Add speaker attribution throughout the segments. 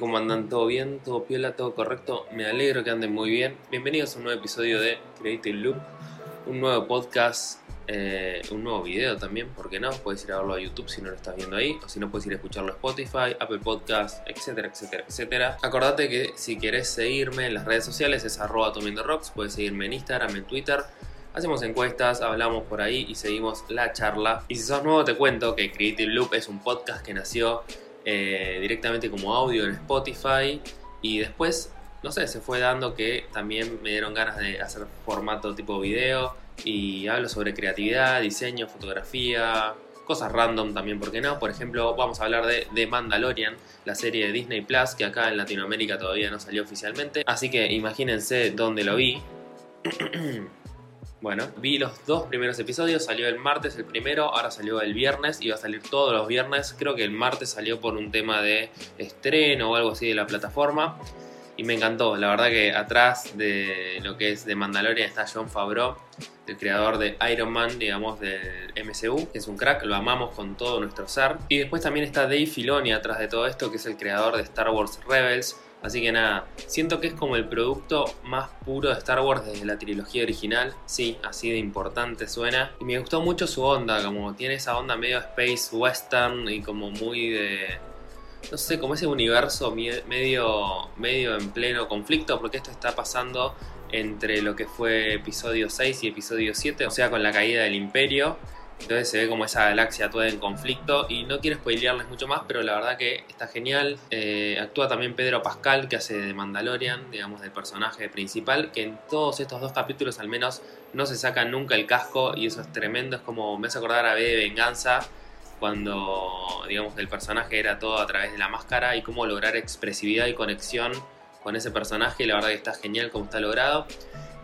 Speaker 1: ¿cómo andan? ¿Todo bien? ¿Todo piola? ¿Todo correcto? Me alegro que anden muy bien. Bienvenidos a un nuevo episodio de Creative Loop, un nuevo podcast, eh, un nuevo video también, ¿por qué no? Puedes ir a verlo a YouTube si no lo estás viendo ahí, o si no puedes ir a escucharlo a Spotify, Apple Podcast, etcétera, etcétera, etcétera. Acordate que si querés seguirme en las redes sociales es arroba rocks, puedes seguirme en Instagram, en Twitter. Hacemos encuestas, hablamos por ahí y seguimos la charla. Y si sos nuevo te cuento que Creative Loop es un podcast que nació eh, directamente como audio en Spotify y después, no sé, se fue dando que también me dieron ganas de hacer formato tipo video y hablo sobre creatividad, diseño, fotografía, cosas random también, ¿por qué no? Por ejemplo, vamos a hablar de The Mandalorian, la serie de Disney Plus que acá en Latinoamérica todavía no salió oficialmente, así que imagínense dónde lo vi. Bueno, vi los dos primeros episodios, salió el martes el primero, ahora salió el viernes, iba a salir todos los viernes, creo que el martes salió por un tema de estreno o algo así de la plataforma y me encantó, la verdad que atrás de lo que es de Mandalorian está John Favreau, el creador de Iron Man, digamos, del MCU, que es un crack, lo amamos con todo nuestro ser. Y después también está Dave Filoni atrás de todo esto, que es el creador de Star Wars Rebels, Así que nada, siento que es como el producto más puro de Star Wars desde la trilogía original. Sí, así de importante suena. Y me gustó mucho su onda, como tiene esa onda medio space western y como muy de... No sé, como ese universo medio, medio en pleno conflicto, porque esto está pasando entre lo que fue episodio 6 y episodio 7, o sea, con la caída del imperio entonces se ve como esa galaxia toda en conflicto y no quiero spoilearles mucho más, pero la verdad que está genial. Eh, actúa también Pedro Pascal, que hace de Mandalorian, digamos, del personaje principal, que en todos estos dos capítulos al menos no se saca nunca el casco y eso es tremendo. Es como me hace acordar a B de Venganza, cuando, digamos, el personaje era todo a través de la máscara y cómo lograr expresividad y conexión con ese personaje. La verdad que está genial como está logrado.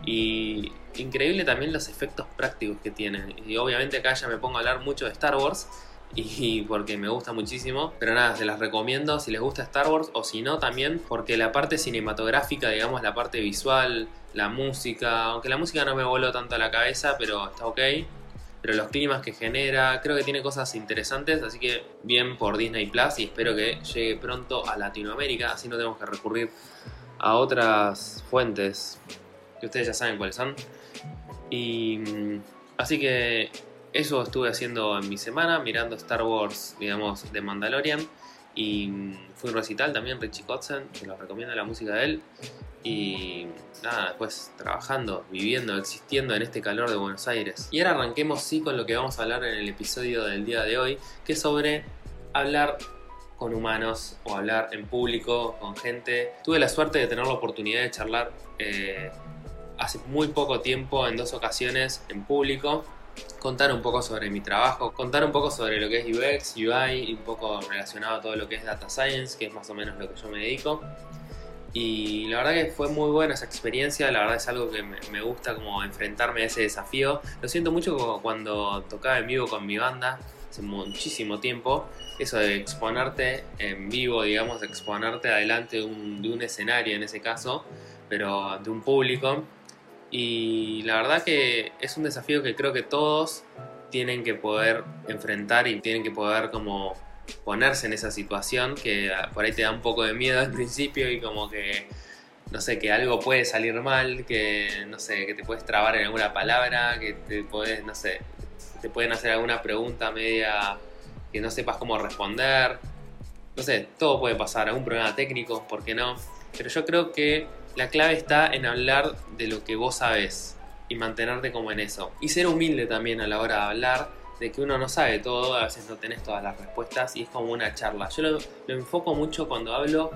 Speaker 1: Y increíble también los efectos prácticos que tienen. Y obviamente acá ya me pongo a hablar mucho de Star Wars. Y porque me gusta muchísimo. Pero nada, se las recomiendo si les gusta Star Wars. O si no, también porque la parte cinematográfica, digamos, la parte visual, la música. Aunque la música no me voló tanto a la cabeza, pero está ok. Pero los climas que genera, creo que tiene cosas interesantes. Así que bien por Disney Plus. Y espero que llegue pronto a Latinoamérica. Así no tenemos que recurrir a otras fuentes que ustedes ya saben cuáles son. Y mm, así que eso estuve haciendo en mi semana, mirando Star Wars, digamos, de Mandalorian. Y fue un recital también, Richie Kotzen, que lo recomiendo la música de él. Y nada, después trabajando, viviendo, existiendo en este calor de Buenos Aires. Y ahora arranquemos sí con lo que vamos a hablar en el episodio del día de hoy, que es sobre hablar con humanos o hablar en público, con gente. Tuve la suerte de tener la oportunidad de charlar eh, hace muy poco tiempo, en dos ocasiones, en público, contar un poco sobre mi trabajo, contar un poco sobre lo que es UX, UI, y un poco relacionado a todo lo que es Data Science, que es más o menos lo que yo me dedico. Y la verdad que fue muy buena esa experiencia, la verdad es algo que me, gusta como enfrentarme a ese desafío. Lo siento mucho cuando tocaba en vivo con mi banda, hace muchísimo tiempo, eso de exponerte en vivo, digamos, exponerte adelante de un, de un escenario en ese caso, pero de un público, y la verdad que es un desafío que creo que todos tienen que poder enfrentar y tienen que poder como ponerse en esa situación que por ahí te da un poco de miedo al principio y como que no sé, que algo puede salir mal, que no sé, que te puedes trabar en alguna palabra, que te puedes, no sé, te pueden hacer alguna pregunta media que no sepas cómo responder. No sé, todo puede pasar, algún problema técnico, ¿por qué no? Pero yo creo que la clave está en hablar de lo que vos sabes y mantenerte como en eso. Y ser humilde también a la hora de hablar, de que uno no sabe todo, a veces no tenés todas las respuestas y es como una charla. Yo lo, enfoco mucho cuando hablo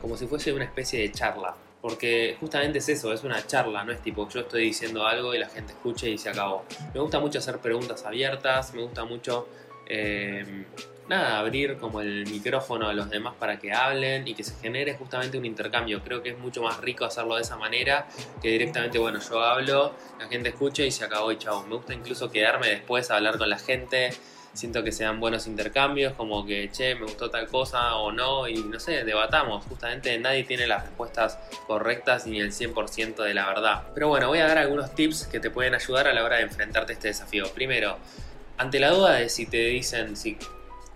Speaker 1: como si fuese una especie de charla. Porque justamente es eso, es una charla, no es tipo yo estoy diciendo algo y la gente escuche y se acabó. Me gusta mucho hacer preguntas abiertas, me gusta mucho eh, nada, abrir como el micrófono a los demás para que hablen y que se genere justamente un intercambio. Creo que es mucho más rico hacerlo de esa manera que directamente, bueno, yo hablo, la gente escucha y se acabó y chao. Me gusta incluso quedarme después a hablar con la gente. Siento que sean buenos intercambios, como que, che, me gustó tal cosa o no, y no sé, debatamos. Justamente nadie tiene las respuestas correctas ni el 100% de la verdad. Pero bueno, voy a dar algunos tips que te pueden ayudar a la hora de enfrentarte a este desafío. Primero, ante la duda de si te dicen, si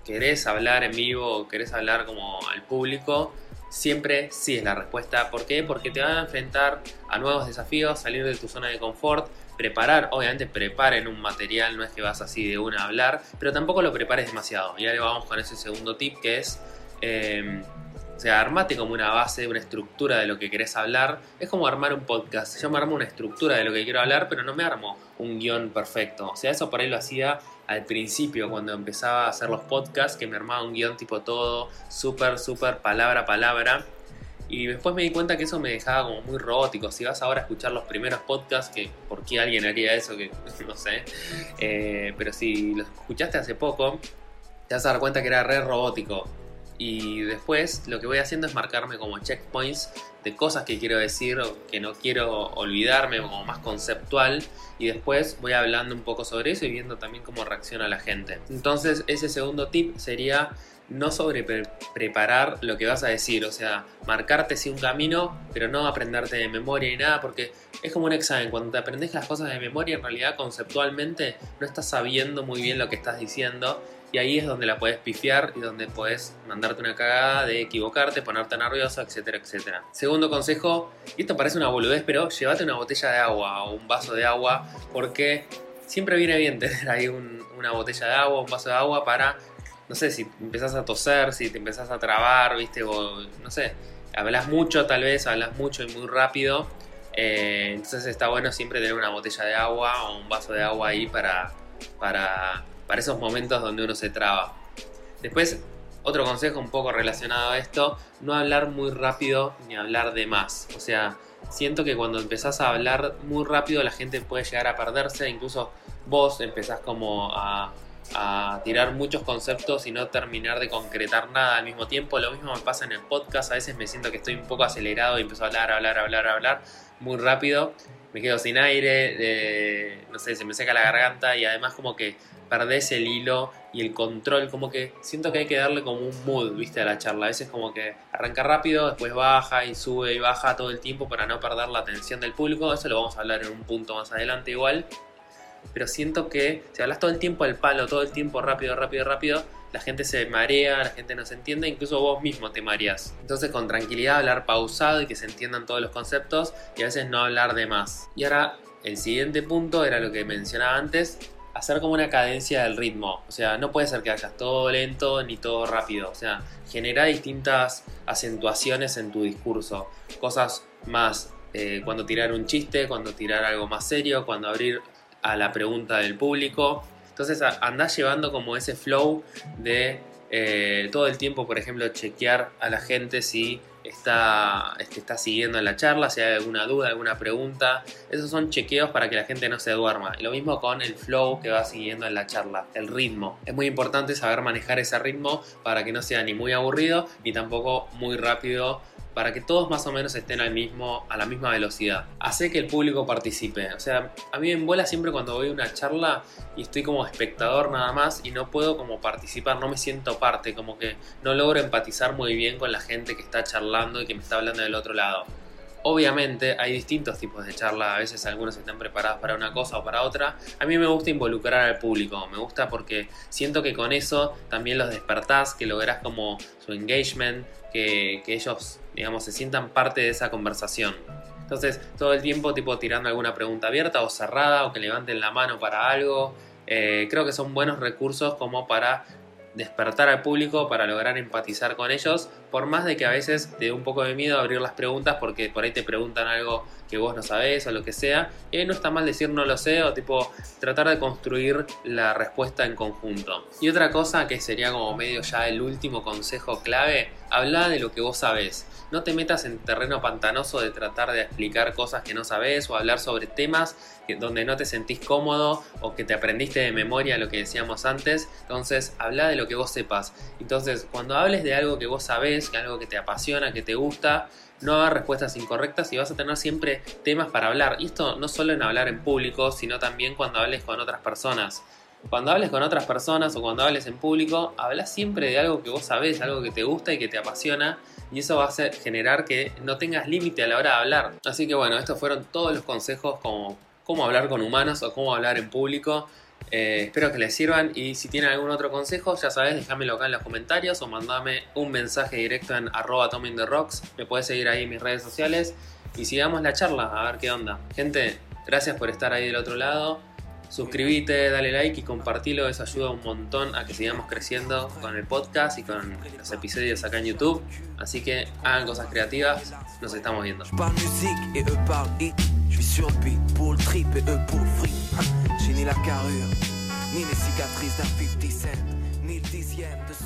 Speaker 1: querés hablar en vivo querés hablar como al público, siempre sí es la respuesta. ¿Por qué? Porque te van a enfrentar a nuevos desafíos, salir de tu zona de confort, preparar, obviamente preparen un material, no es que vas así de una a hablar, pero tampoco lo prepares demasiado. Y ahora vamos con ese segundo tip que es... Eh, o sea, armate como una base, una estructura de lo que querés hablar. Es como armar un podcast. Yo me armo una estructura de lo que quiero hablar, pero no me armo un guion perfecto. O sea, eso por ahí lo hacía al principio, cuando empezaba a hacer los podcasts, que me armaba un guion tipo todo, súper, súper, palabra a palabra. Y después me di cuenta que eso me dejaba como muy robótico. Si vas ahora a escuchar los primeros podcasts, que por qué alguien haría eso, que no sé. Eh, pero si los escuchaste hace poco, te vas a dar cuenta que era re robótico y después lo que voy haciendo es marcarme como checkpoints de cosas que quiero decir o que no quiero olvidarme, como más conceptual, y después voy hablando un poco sobre eso y viendo también cómo reacciona la gente. Entonces ese segundo tip sería no sobre preparar lo que vas a decir, o sea, marcarte sí un camino, pero no aprenderte de memoria ni nada, porque es como un examen, cuando te aprendes las cosas de memoria, en realidad conceptualmente no estás sabiendo muy bien lo que estás diciendo y ahí es donde la puedes pifiar y donde puedes mandarte una cagada de equivocarte, ponerte nervioso, etcétera, etcétera. Segundo consejo, y esto parece una boludez, pero llévate una botella de agua o un vaso de agua porque siempre viene bien tener ahí una botella de agua, un vaso de agua para, no sé, si empezás a toser, si te empezás a trabar, viste, o no sé, hablas mucho tal vez, hablas mucho y muy rápido. Eh, entonces está bueno siempre tener una botella de agua o un vaso de agua ahí para, para para esos momentos donde uno se traba. Después, otro consejo un poco relacionado a esto, no hablar muy rápido ni hablar de más. O sea, siento que cuando empezás a hablar muy rápido la gente puede llegar a perderse, incluso vos empezás como a, a tirar muchos conceptos y no terminar de concretar nada al mismo tiempo. Lo mismo me pasa en el podcast, a veces me siento que estoy un poco acelerado y empiezo a hablar, hablar, hablar, hablar muy rápido. Me quedo sin aire, no sé, se me seca la garganta y además como que perdés el hilo y el control, como que siento que hay que darle como un mood, viste, a la charla. A veces como que arranca rápido, después baja y sube y baja todo el tiempo para no perder la atención del público. Eso lo vamos a hablar en un punto más adelante igual. Pero siento que si hablas todo el tiempo al palo, todo el tiempo rápido, rápido, rápido, la gente se marea, la gente no se entiende, incluso vos mismo te mareas. Entonces con tranquilidad hablar pausado y que se entiendan todos los conceptos y a veces no hablar de más. Y ahora el siguiente punto era lo que mencionaba antes, hacer como una cadencia del ritmo. O sea, no puede ser que hayas todo lento ni todo rápido. O sea, genera distintas acentuaciones en tu discurso. Cosas más eh, cuando tirar un chiste, cuando tirar algo más serio, cuando abrir a la pregunta del público. Entonces andás llevando como ese flow de eh, todo el tiempo, por ejemplo, chequear a la gente si está, está siguiendo la charla, si hay alguna duda, alguna pregunta. Esos son chequeos para que la gente no se duerma. Y lo mismo con el flow que va siguiendo en la charla, el ritmo. Es muy importante saber manejar ese ritmo para que no sea ni muy aburrido ni tampoco muy rápido para que todos más o menos estén al mismo, a la misma velocidad. Hace que el público participe. O sea, a mí me embola siempre cuando voy a una charla y estoy como espectador nada más y no puedo como participar, no me siento parte, como que no logro empatizar muy bien con la gente que está charlando y que me está hablando del otro lado. Obviamente hay distintos tipos de charla, a veces algunos están preparados para una cosa o para otra. A mí me gusta involucrar al público, me gusta porque siento que con eso también los despertás, que lográs como su engagement, que, ellos, digamos, se sientan parte de esa conversación. Entonces, todo el tiempo, tipo, tirando alguna pregunta abierta o cerrada o que levanten la mano para algo. Eh, creo que son buenos recursos como para despertar al público para lograr empatizar con ellos, por más de que a veces te dé un poco de miedo abrir las preguntas porque por ahí te preguntan algo que vos no sabés o lo que sea, y no está mal decir no lo sé o tipo tratar de construir la respuesta en conjunto. Y otra cosa que sería como medio ya el último consejo clave, habla de lo que vos sabés. No te metas en terreno pantanoso de tratar de explicar cosas que no sabes o hablar sobre temas donde no te sentís cómodo o que te aprendiste de memoria lo que decíamos antes. Entonces, habla de lo que vos sepas. Entonces, cuando hables de algo que vos sabés, que algo que te apasiona, que te gusta, no hagas respuestas incorrectas y vas a tener siempre temas para hablar. Y esto no solo en hablar en público, sino también cuando hables con otras personas. Cuando hables con otras personas o cuando hables en público, habla siempre de algo que vos sabés, algo que te gusta y que te apasiona y eso va a generar que no tengas límite a la hora de hablar. Así que bueno, estos fueron todos los consejos como cómo hablar con humanos o cómo hablar en público. Eh, espero que les sirvan y si tienen algún otro consejo, ya sabes, déjamelo acá en los comentarios o mandame un mensaje directo en arroba rocks. Me puedes seguir ahí en mis redes sociales y sigamos la charla, a ver qué onda. Gente, gracias por estar ahí del otro lado. Suscríbete, dale like y compartilo, eso ayuda un montón a que sigamos creciendo con el podcast y con los episodios acá en YouTube. Así que hagan cosas creativas, nos estamos viendo. La carrure, ni les cicatrices d'un 50 cent, ni le dixième de.